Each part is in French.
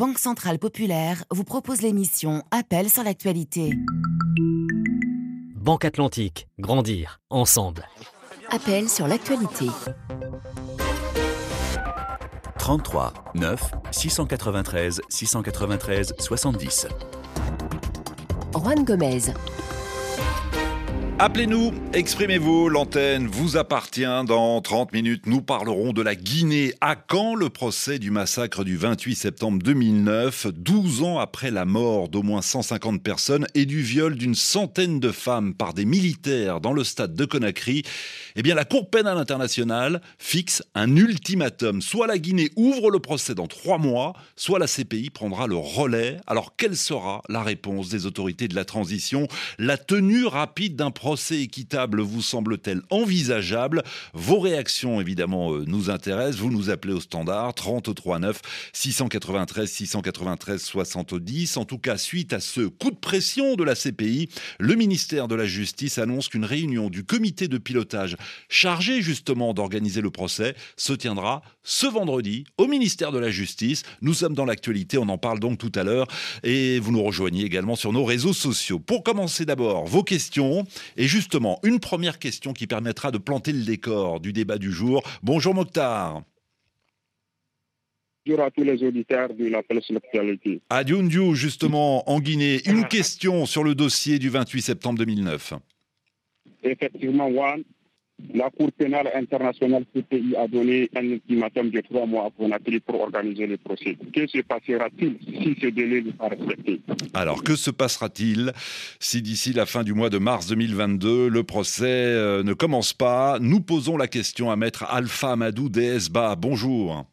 Banque Centrale Populaire vous propose l'émission Appel sur l'actualité. Banque Atlantique, grandir ensemble. Appel sur l'actualité. 33 9 693 693 70. Juan Gomez. Appelez-nous, exprimez-vous, l'antenne vous appartient. Dans 30 minutes, nous parlerons de la Guinée. À quand le procès du massacre du 28 septembre 2009, 12 ans après la mort d'au moins 150 personnes et du viol d'une centaine de femmes par des militaires dans le stade de Conakry Eh bien, la Cour pénale internationale fixe un ultimatum. Soit la Guinée ouvre le procès dans trois mois, soit la CPI prendra le relais. Alors, quelle sera la réponse des autorités de la transition? La tenue rapide d'un procès procès équitable vous semble-t-elle envisageable? Vos réactions, évidemment, euh, nous intéressent. Vous nous appelez au standard 33 9 693 693 70. En tout cas, suite à ce coup de pression de la CPI, le ministère de la Justice annonce qu'une réunion du comité de pilotage chargé justement d'organiser le procès se tiendra ce vendredi au ministère de la Justice. Nous sommes dans l'actualité, on en parle donc tout à l'heure et vous nous rejoignez également sur nos réseaux sociaux. Pour commencer d'abord, vos questions et justement, une première question qui permettra de planter le décor du débat du jour. Bonjour Mokhtar. Bonjour à tous les auditeurs de la presse. À justement, en Guinée, une question sur le dossier du 28 septembre 2009. Effectivement, Juan, la Cour pénale internationale CPI a donné un ultimatum de trois mois à Conakry pour organiser le procès. Que se passera-t-il si ce délai n'est pas respecté? Alors, que se passera-t-il si d'ici la fin du mois de mars 2022, le procès euh, ne commence pas? Nous posons la question à maître Alpha Amadou Desba. Bonjour.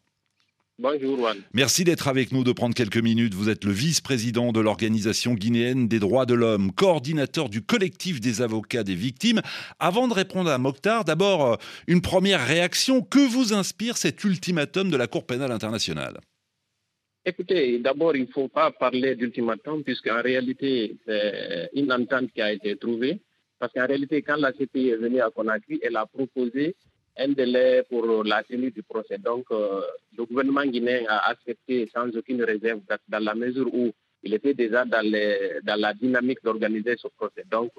Bonjour, Juan. Merci d'être avec nous, de prendre quelques minutes. Vous êtes le vice-président de l'Organisation guinéenne des droits de l'homme, coordinateur du collectif des avocats des victimes. Avant de répondre à Mokhtar, d'abord, euh, une première réaction. Que vous inspire cet ultimatum de la Cour pénale internationale? Écoutez, d'abord, il ne faut pas parler d'ultimatum, puisqu'en réalité, c'est une entente qui a été trouvée. Parce qu'en réalité, quand la CPI est venue à Conakry, elle a proposé un délai pour la tenue du procès. Donc, euh, le gouvernement guinéen a accepté sans aucune réserve dans la mesure où il était déjà dans, dans la dynamique d'organiser ce procès. Donc,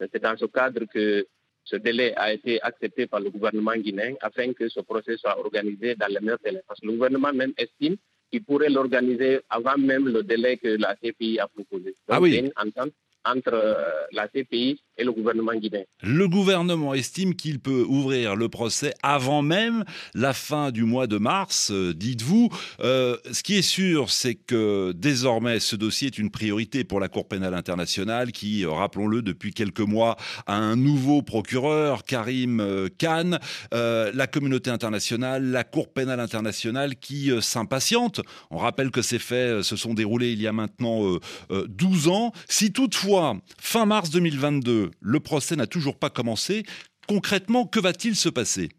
c'est dans ce cadre que ce délai a été accepté par le gouvernement guinéen afin que ce procès soit organisé dans les meilleurs délais. Parce que le gouvernement même estime qu'il pourrait l'organiser avant même le délai que la CPI a proposé. ah oui. une entente entre euh, la CPI et le gouvernement guinéen. Le gouvernement estime qu'il peut ouvrir le procès avant même la fin du mois de mars, euh, dites-vous. Euh, ce qui est sûr, c'est que désormais, ce dossier est une priorité pour la Cour pénale internationale qui, rappelons-le, depuis quelques mois, a un nouveau procureur, Karim Khan, la communauté internationale, la Cour pénale internationale qui s'impatiente. On rappelle que ces faits se sont déroulés il y a maintenant 12 ans. Si toutefois fin mars 2022, le procès n'a toujours pas commencé. Concrètement, que va-t-il se passer?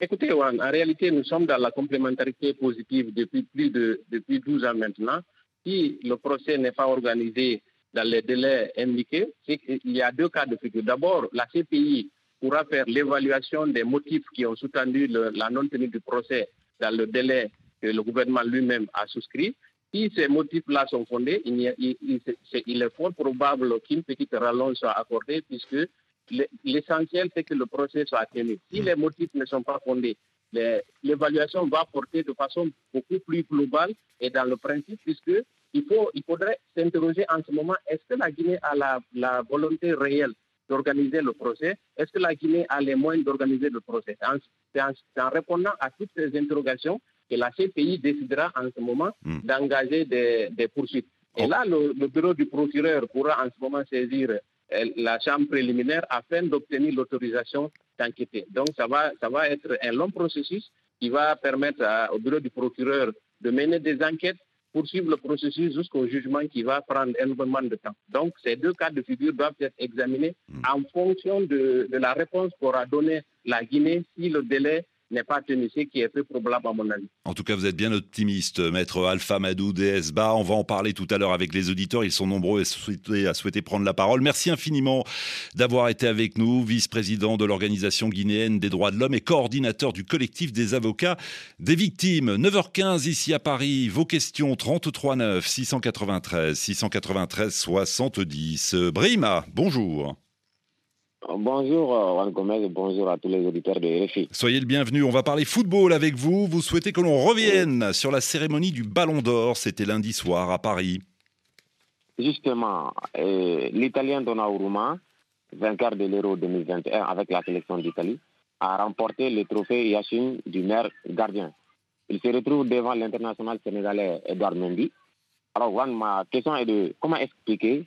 Écoutez, en réalité, nous sommes dans la complémentarité positive depuis plus de depuis 12 ans maintenant. Si le procès n'est pas organisé dans les délais indiqués, il y a deux cas de figure. D'abord, la CPI pourra faire l'évaluation des motifs qui ont soutenu la non-tenue du procès dans le délai que le gouvernement lui-même a souscrit. Si ces motifs-là sont fondés, il, est, fort probable qu'une petite rallonge soit accordée puisque l'essentiel, c'est que le procès soit tenu. Si les motifs ne sont pas fondés, l'évaluation va porter de façon beaucoup plus globale et dans le principe, puisque il, faut, il faudrait s'interroger en ce moment, est-ce que la Guinée a la, la volonté réelle d'organiser le procès? Est-ce que la Guinée a les moyens d'organiser le procès? C'est en, répondant à toutes ces interrogations que la CPI décidera en ce moment hmm. d'engager des, poursuites. Et là, le, bureau du procureur pourra en ce moment saisir euh, la chambre préliminaire afin d'obtenir l'autorisation d'enquêter. Donc, ça va, ça va être un long processus qui va permettre au bureau du procureur de mener des enquêtes, poursuivre le processus jusqu'au jugement qui va prendre énormément de temps. Donc, ces deux cas de figure doivent être examinés hmm. en fonction de, de la réponse qu'aura donnée la Guinée si le délai n'est pas ce qui est très probable à mon avis. En tout cas, vous êtes bien optimiste, maître Alpha Madou DSBA. On va en parler tout à l'heure avec les auditeurs. Ils sont nombreux à souhaiter, prendre la parole. Merci infiniment d'avoir été avec nous, vice-président de l'Organisation guinéenne des droits de l'homme et coordinateur du collectif des avocats des victimes. 9h15 ici à Paris. Vos questions 33 9 693 693 70. Brima, bonjour. Bonjour euh, Juan Gomez, bonjour à tous les auditeurs de RFI. Soyez le bienvenu, on va parler football avec vous. Vous souhaitez que l'on revienne sur la cérémonie du Ballon d'Or, c'était lundi soir à Paris. Justement, euh, l'Italien Donnarumma, vainqueur de l'Euro 2021 avec la sélection d'Italie, a remporté le trophée Yacine du maire gardien. Il se retrouve devant l'international sénégalais Edouard Mendy. Alors Juan, ma question est de comment expliquer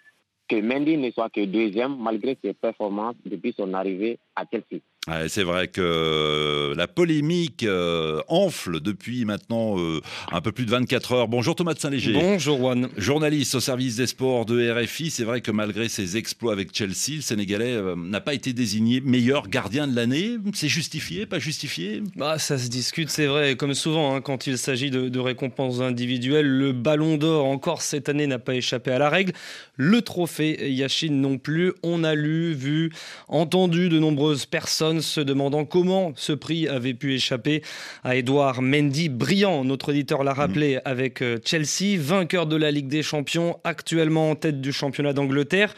que Mendy ne soit que deuxième malgré ses performances depuis son arrivée à Chelsea. C'est vrai que la polémique euh, enfle depuis maintenant euh, un peu plus de 24 heures. Bonjour Thomas de Saint-Léger. Bonjour Juan. Journaliste au service des sports de RFI, c'est vrai que malgré ses exploits avec Chelsea, le Sénégalais euh, n'a pas été désigné meilleur gardien de l'année. C'est justifié, pas justifié? Bah, Ça se discute, c'est vrai. Comme souvent, hein, quand il s'agit de, de récompenses individuelles, le ballon d'or encore cette année n'a pas échappé à la règle. Le trophée Yachine non plus. On a lu, vu, entendu de nombreuses personnes se demandant comment ce prix avait pu échapper à Edouard Mendy. Brillant, notre éditeur l'a rappelé, mm. avec euh, Chelsea, vainqueur de la Ligue des Champions, actuellement en tête du championnat d'Angleterre.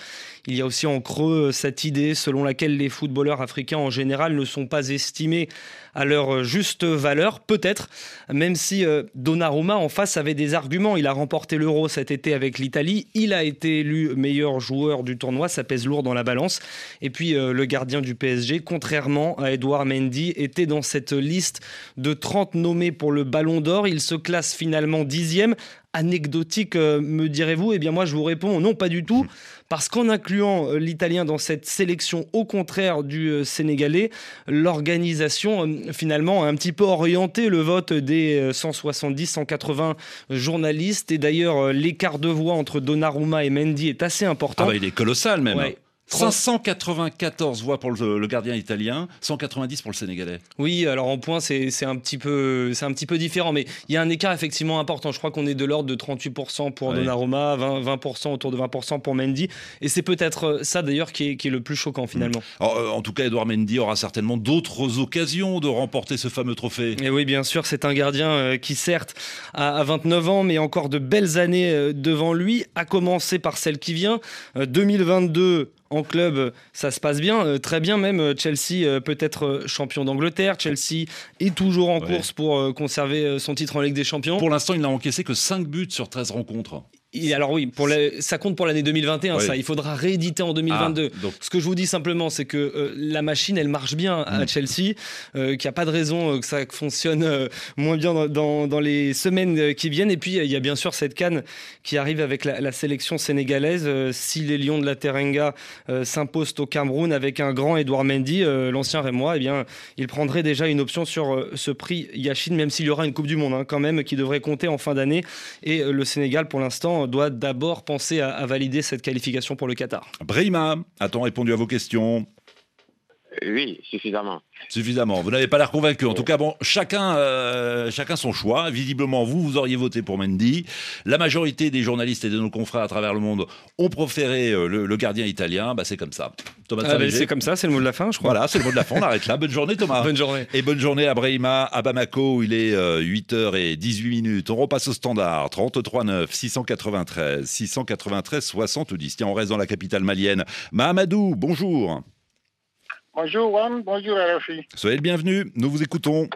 Il y a aussi en creux euh, cette idée selon laquelle les footballeurs africains en général ne sont pas estimés à leur euh, juste valeur, peut-être, même si euh, Donnarumma en face avait des arguments. Il a remporté l'Euro cet été avec l'Italie, il a été élu meilleur joueur du tournoi, ça pèse lourd dans la balance. Et puis le gardien du PSG, contrairement à Edouard Mendy, était dans cette liste de 30 nommés pour le Ballon d'Or. Il se classe finalement dixième anecdotique, euh, me direz-vous? Eh bien moi je vous réponds non pas du tout, parce qu'en incluant euh, l'italien dans cette sélection au contraire du euh, sénégalais, l'organisation finalement a un petit peu orienté le vote des 170-180 journalistes, et d'ailleurs l'écart de voix entre Donnarumma et Mendy est assez important. Ah bah, il est colossal même. 594 voix pour le, gardien italien, 190 pour le sénégalais. Oui, alors en point, c'est un, petit peu, un petit peu différent, mais il y a un écart effectivement important. Je crois qu'on est de l'ordre de 38% pour Donnarumma, 20%, autour de 20% pour Mendy. Et c'est peut-être euh, ça d'ailleurs qui est, le plus choquant finalement. Mm. Euh, en tout cas, Edouard Mendy aura certainement d'autres occasions de remporter ce fameux trophée. Et oui, bien sûr, c'est un gardien euh, qui certes a 29 ans, mais encore de belles années devant lui, à commencer par celle qui vient. 2022 en club, ça se passe bien, euh, très bien même. Chelsea euh, peut être euh, champion d'Angleterre. Chelsea est toujours en course pour conserver son titre en Ligue des Champions. Pour l'instant, il n'a encaissé que 5 buts sur 13 rencontres alors oui, pour ça compte pour l'année 2021, ça. Il faudra rééditer en 2022. Ah, Ce que je vous dis simplement, c'est que euh, la machine, elle marche bien à mm. Chelsea, euh, qu'il n'y a pas de raison euh, que ça fonctionne moins bien dans, les semaines qui viennent. Et puis, il y a bien sûr cette canne qui arrive avec la, sélection sénégalaise. si les Lions de la Terenga s'imposent au Cameroun avec un grand Edouard Mendy, l'ancien Rémois, eh bien, il prendrait déjà une option sur ce prix Yachine, même s'il y aura une Coupe du Monde hein, quand même qui devrait compter en fin d'année. Et le Sénégal, pour l'instant, doit d'abord penser à, valider cette qualification pour le Qatar. Brima, a-t-on répondu à vos questions? Oui, suffisamment. Suffisamment. Vous n'avez pas l'air convaincu. En tout cas, bon, chacun, euh, chacun son choix. Visiblement, vous, vous auriez voté pour Mendy. La majorité des journalistes et de nos confrères à travers le monde ont préféré euh, le, gardien italien. Bah, c'est comme ça. Thomas ah, c'est comme ça, c'est le mot de la fin, je crois. Voilà, c'est le mot de la fin. On arrête là. Bonne journée, Thomas. bonne journée. Et bonne journée à Brahima, à Bamako, où il est 8h18 euh, minutes. On repasse au standard. 33 9 693 693 70. Tiens, on reste dans la capitale malienne. Mahamadou, bonjour. Bonjour Juan, bonjour RFI. Soyez le bienvenu, nous vous écoutons.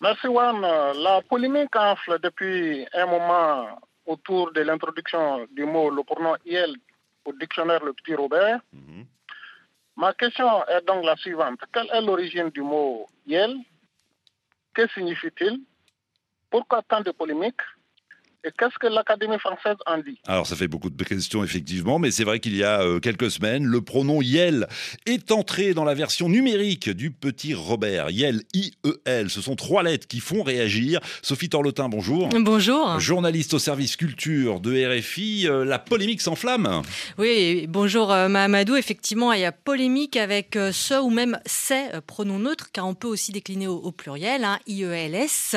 Merci Juan. La polémique enfle depuis un moment autour de l'introduction du mot le pronom IEL au dictionnaire Le Petit Robert. Mhm. Ma question est donc la suivante. Quelle est l'origine du mot IEL Que signifie-t-il? Pourquoi tant de polémiques? Et qu'est-ce que l'Académie française en dit? Alors ça fait beaucoup de questions effectivement, mais c'est vrai qu'il y a euh, quelques semaines, le pronom YEL est entré dans la version numérique du petit Robert. YEL, I-E-L, ce sont trois lettres qui font réagir. Sophie Torlotin, bonjour. Bonjour. Journaliste au service culture de RFI, euh, la polémique s'enflamme. Oui, bonjour euh, Mahamadou. Effectivement, il y a polémique avec ce ou même ces pronoms neutres, car on peut aussi décliner au, pluriel, hein, I-E-L-S.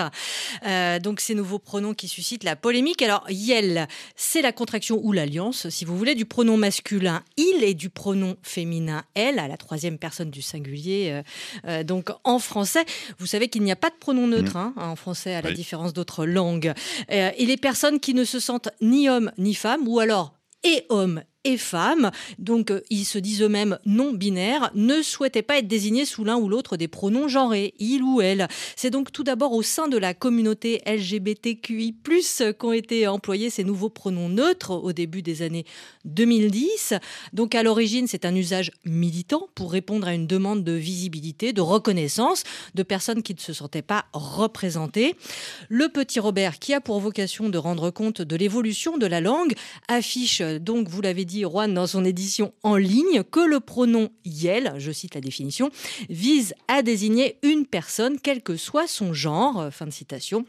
donc ces nouveaux pronoms qui suscitent la polémique alors, yel, c'est la contraction ou l'alliance, si vous voulez, du pronom masculin il et du pronom féminin elle, à la troisième personne du singulier. Euh, euh, donc, en français, vous savez qu'il n'y a pas de pronom neutre mmh. hein, en français, à la différence d'autres langues. Euh, et les personnes qui ne se sentent ni homme ni femme, ou alors et homme et femmes, donc euh, ils se disent eux-mêmes non binaires, ne souhaitaient pas être désignés sous l'un ou l'autre des pronoms genrés, il ou elle. C'est donc tout d'abord au sein de la communauté LGBTQI+, qu'ont été employés ces nouveaux pronoms neutres au début des années 2010. Donc à l'origine, c'est un usage militant pour répondre à une demande de visibilité, de reconnaissance de personnes qui ne se sentaient pas représentées. Le petit Robert, qui a pour vocation de rendre compte de l'évolution de la langue, affiche donc, vous l'avez dit, Juan, dans son édition en ligne, que le pronom yel, je cite la définition, vise à désigner une personne, quel que soit son genre. Fin de citation.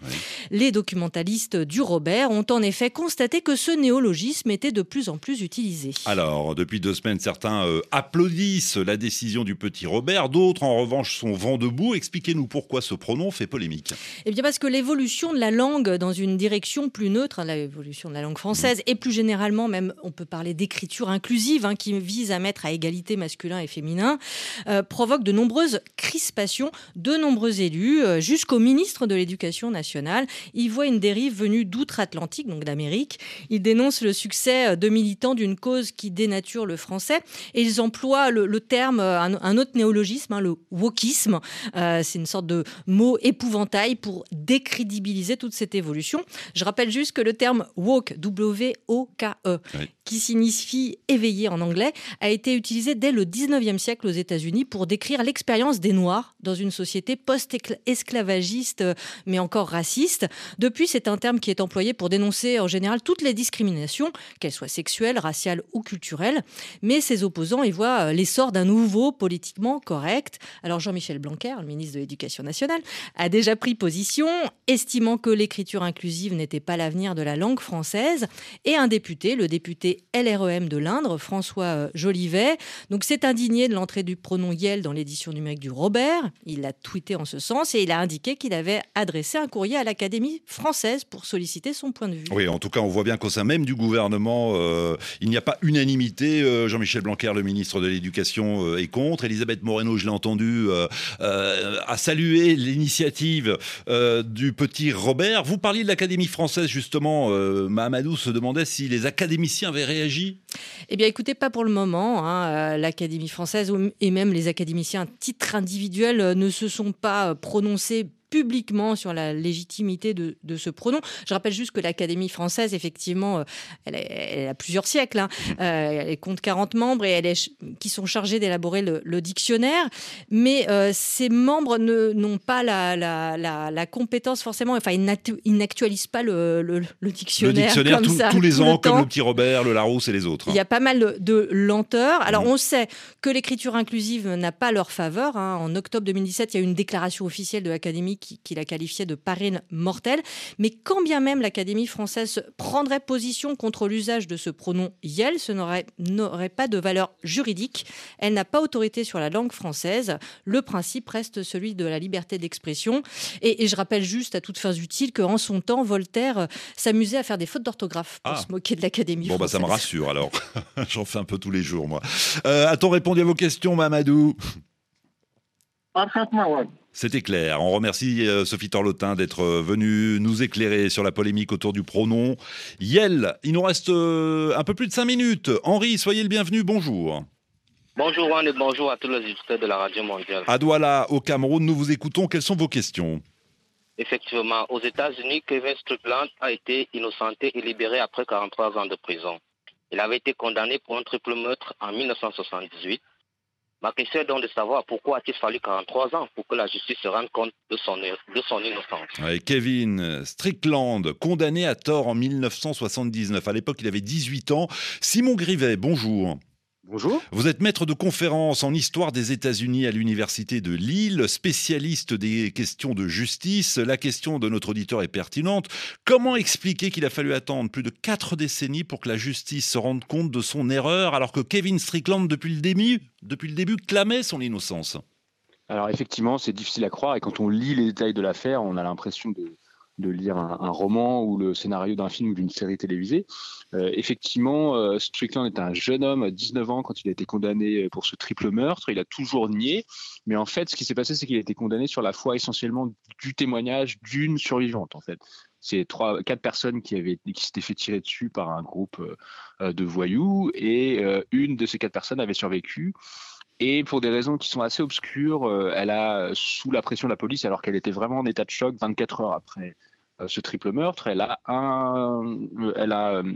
Les documentalistes du Robert ont en effet constaté que ce néologisme était de plus en plus utilisé. Alors, depuis deux semaines, certains euh, applaudissent la décision du petit Robert, d'autres, en revanche, sont vent debout. Expliquez-nous pourquoi ce pronom fait polémique. Eh bien, parce que l'évolution de la langue dans une direction plus neutre, hein, l'évolution de la langue française, et plus généralement, même, on peut parler d'écriture inclusive, hein, qui vise à mettre à égalité masculin et féminin, euh, provoque de nombreuses crispations de nombreux élus, euh, jusqu'au ministre de l'Éducation nationale. Il voit une dérive venue d'outre-Atlantique, donc d'Amérique. Il dénonce le succès de militants d'une cause qui dénature le français et ils emploient le, terme, un, autre néologisme, hein, le wokisme. Euh, c'est une sorte de mot épouvantail pour décrédibiliser toute cette évolution. Je rappelle juste que le terme woke, W-O-K-E, qui signifie éveillé en anglais, a été utilisé dès le 19e siècle aux États-Unis pour décrire l'expérience des Noirs dans une société post-esclavagiste, mais encore raciste. Depuis, c'est un terme qui est employé pour dénoncer en général toutes les discriminations, qu'elles soient sexuelles, raciales ou culturelles. Mais ses opposants y voient euh, l'essor d'un nouveau politiquement correct. Alors Jean-Michel Blanquer, le ministre de l'Éducation nationale, a déjà pris position, estimant que l'écriture inclusive n'était pas l'avenir de la langue française. Et un député, le député LREM de l'Indre, François euh, Jolivet, donc s'est indigné de l'entrée du pronom Yel dans l'édition numérique du Robert. Il a tweeté en ce sens et il a indiqué qu'il avait adressé un courrier à l'Académie française pour solliciter son point de vue. Oui, en tout cas, on voit bien qu'au sein même du gouvernement, euh, il n'y a pas unanimité. Euh, Jean-Michel Blanquer, le ministre de l'Éducation, est contre. Elisabeth Moreno, je l'ai entendu, a salué l'initiative du petit Robert. Vous parliez de l'Académie française, justement. Mahamadou se demandait si les académiciens avaient réagi Eh bien, écoutez, pas pour le moment. Hein. Euh, L'Académie française et même les académiciens à titre individuel euh, ne se sont pas euh, prononcés publiquement sur la légitimité de, ce pronom. Je rappelle juste que l'Académie française, effectivement, euh, elle, a plusieurs siècles. Hein. Mmh. Euh, elle compte 40 membres et elle est, qui sont chargés d'élaborer le, dictionnaire. Mais euh, ces membres n'ont pas la, la, compétence forcément, enfin, ils n'actualisent pas le, dictionnaire. Le dictionnaire comme ça, tous les ans, comme le petit Robert, le Larousse et les autres. Il y a pas mal de, lenteur. Alors, mmh. on sait que l'écriture inclusive n'a pas leur faveur. Hein. En octobre 2017, il y a eu une déclaration officielle de l'Académie qui, la qualifiait de parine mortelle. Mais quand bien même l'Académie française prendrait position contre l'usage de ce pronom Yel, ce n'aurait pas de valeur juridique. Elle n'a pas autorité sur la langue française. Le principe reste celui de la liberté d'expression. Et, je rappelle juste à toutes fins utiles qu'en son temps, Voltaire euh, s'amusait à faire des fautes d'orthographe pour ah. se moquer de l'Académie bon, française. Bon, bah, ça me rassure alors. J'en fais un peu tous les jours, moi. Euh, A-t-on répondu à vos questions, Mamadou? Parfaitement, oui. C'était clair. On remercie euh, Sophie Torlotin d'être euh, venue nous éclairer sur la polémique autour du pronom Yel. Il nous reste euh, un peu plus de cinq minutes. Henri, soyez le bienvenu. Bonjour. Bonjour Juan et bonjour à tous les auditeurs de la radio mondiale. À Douala, au Cameroun, nous vous écoutons. Quelles sont vos questions? Effectivement, aux États-Unis, Kevin Strickland a été innocenté et libéré après 43 ans de prison. Il avait été condamné pour un triple meurtre en 1978 Ma question est donc de savoir pourquoi a-t-il fallu 43 ans pour que la justice se rende compte de son, de son innocence. Kevin Strickland, condamné à tort en 1979. À l'époque, il avait 18 ans. Simon Grivet, bonjour. Bonjour. Vous êtes maître de conférence en histoire des États-Unis à l'Université de Lille, spécialiste des questions de justice. La question de notre auditeur est pertinente. Comment expliquer qu'il a fallu attendre plus de quatre décennies pour que la justice se rende compte de son erreur alors que Kevin Strickland, depuis le début, depuis le début clamait son innocence? Alors effectivement, c'est difficile à croire et quand on lit les détails de l'affaire, on a l'impression de, de lire un, roman ou le scénario d'un film ou d'une série télévisée. Euh, effectivement, euh, Strickland est un jeune homme, à 19 ans, quand il a été condamné pour ce triple meurtre. Il a toujours nié. Mais en fait, ce qui s'est passé, c'est qu'il a été condamné sur la foi essentiellement du témoignage d'une survivante, en fait. C'est trois, quatre personnes qui avaient, qui s'étaient fait tirer dessus par un groupe euh, de voyous et une de ces quatre personnes avait survécu. Et pour des raisons qui sont assez obscures, elle a, sous la pression de la police, alors qu'elle était vraiment en état de choc 24 heures après euh, ce triple meurtre, elle a, un, elle a euh,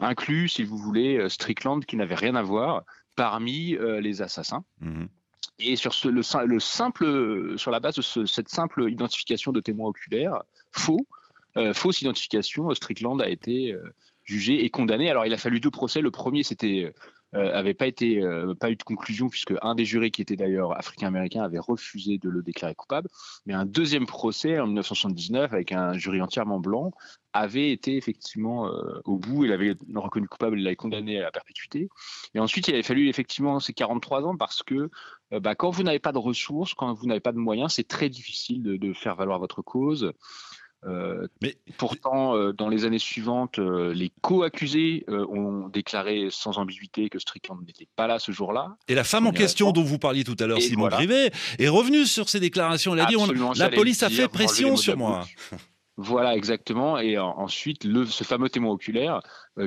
inclus, si vous voulez, Strickland qui n'avait rien à voir parmi euh, les assassins. Mhm. Et sur ce, le, le, simple, sur la base de cette simple identification de témoins oculaires, faux, fausse identification, Strickland a été jugé et condamné. Alors il a fallu deux procès. Le premier, c'était euh, avait pas été euh, pas eu de conclusion puisque un des jurés qui était d'ailleurs africain-américain avait refusé de le déclarer coupable. Mais un deuxième procès en 1979 avec un jury entièrement blanc avait été effectivement euh, au bout. Il avait reconnu coupable, il l'avait condamné à la perpétuité. Et ensuite, il avait fallu effectivement ces 43 ans parce que bah, quand vous n'avez pas de ressources, quand vous n'avez pas de moyens, c'est très difficile de, faire valoir votre cause. Euh, mais pourtant, euh, dans les années suivantes, euh, les co-accusés ont déclaré sans ambiguïté que Strickland n'était pas là ce jour-là. Et la femme en question dont vous parliez tout à l'heure, Simon Privé, est revenue sur ces déclarations. Elle a dit la police a fait pression sur moi. Voilà, exactement. Et ensuite, le, ce fameux témoin oculaire,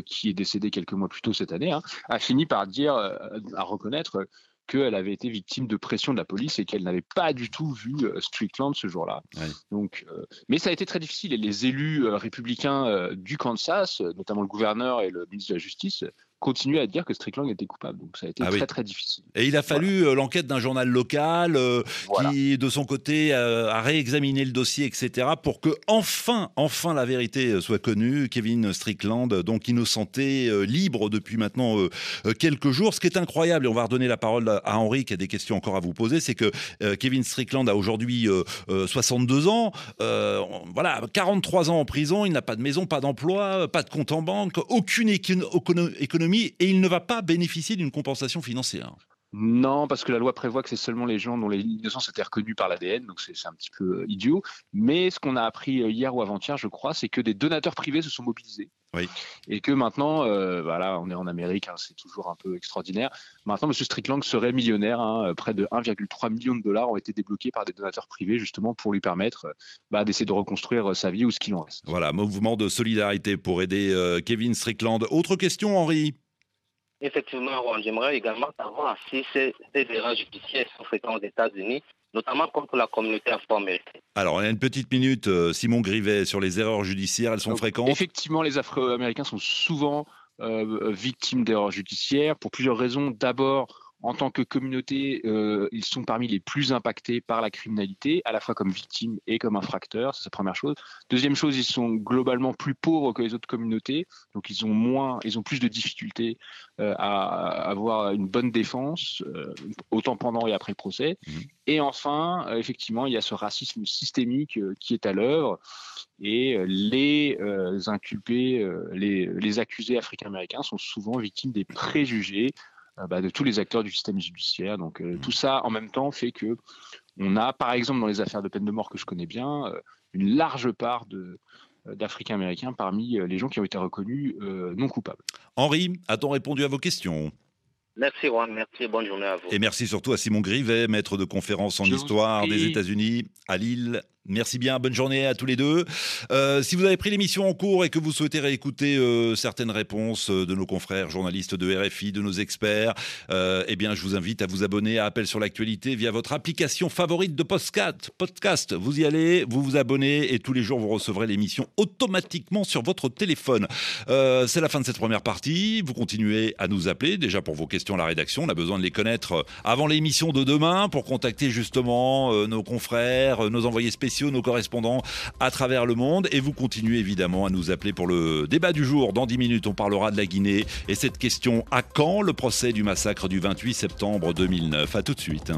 qui est décédé quelques mois plus tôt cette année, hein, a fini par dire, à reconnaître qu'elle avait été victime de pression de la police et qu'elle n'avait pas du tout vu euh, Strickland ce jour-là. Donc, euh, mais ça a été très difficile et les élus euh, républicains du Kansas, notamment le gouverneur et le ministre de la Justice, continuer à dire que Strickland était coupable. Donc ça a été ah très très difficile. Et il a fallu euh, l'enquête d'un journal local euh, qui, de son côté, euh, a réexaminé le dossier, etc., pour que enfin, enfin la vérité soit connue. Kevin Strickland, donc innocenté, libre depuis maintenant quelques jours. Ce qui est incroyable, et on va redonner la parole à Henri qui a des questions encore à vous poser, c'est que Kevin Strickland a aujourd'hui 62 ans. voilà, 43 ans en prison, il n'a pas de maison, pas d'emploi, pas de compte en banque, aucune économie et il ne va pas bénéficier d'une compensation financière. Non, parce que la loi prévoit que c'est seulement les gens dont les innocence étaient reconnues par l'ADN, donc c'est un petit peu euh, idiot. Mais ce qu'on a appris euh, hier ou avant-hier, je crois, c'est que des donateurs privés se sont mobilisés. Oui. Et que maintenant, euh, voilà, on est en Amérique, hein, c'est toujours un peu extraordinaire. Maintenant, M. Strickland serait millionnaire. Hein, près de 1,3 million de dollars ont été débloqués par des donateurs privés, justement pour lui permettre bah, d'essayer de reconstruire sa vie ou ce qu'il en reste. Voilà, mouvement de solidarité pour aider Kevin Strickland. Autre question, Henri? Effectivement, j'aimerais également savoir si ces, erreurs judiciaires sont fréquentes aux États-Unis, notamment contre la communauté afro-américaine. Alors, on a une petite minute, euh, Simon Grivet, sur les erreurs judiciaires, elles sont fréquentes Effectivement, les Afro-Américains sont souvent euh, victimes d'erreurs judiciaires pour plusieurs raisons. D'abord, en tant que communauté, euh, ils sont parmi les plus impactés par la criminalité, à la fois comme victimes et comme infracteurs, c'est la première chose. Deuxième chose, ils sont globalement plus pauvres que les autres communautés, donc ils ont moins, ils ont plus de difficultés euh, à avoir une bonne défense, euh, autant pendant et après le procès. Mmh. Et enfin, effectivement, il y a ce racisme systémique qui est à l'œuvre, et les inculpés, les, les accusés africains-américains sont souvent victimes des préjugés bah, de tous les acteurs du système judiciaire. Donc euh, tout ça en même temps fait que on a, par exemple, dans les affaires de peine de mort que je connais bien, euh, une large part de, d'Africains américains parmi les gens qui ont été reconnus non coupables. Henri, a-t-on répondu à vos questions? Merci Juan, merci, bonne journée à vous. Et merci surtout à Simon Grivet, maître de conférence en histoire des États-Unis à Lille. Merci bien, bonne journée à tous les deux. Euh, si vous avez pris l'émission en cours et que vous souhaitez réécouter euh, certaines réponses euh, de nos confrères journalistes de RFI, de nos experts, eh bien, je vous invite à vous abonner à Appel sur l'actualité via votre application favorite de podcast. podcast. Vous y allez, vous vous abonnez et tous les jours vous recevrez l'émission automatiquement sur votre téléphone. C'est la fin de cette première partie. Vous continuez à nous appeler déjà pour vos questions à la rédaction. On a besoin de les connaître avant l'émission de demain pour contacter justement nos confrères, nos envoyés nos correspondants à travers le monde. Et vous continuez évidemment à nous appeler pour le débat du jour. Dans 10 minutes, on parlera de la Guinée et cette question à quand le procès du massacre du 28 septembre 2009 À tout de suite.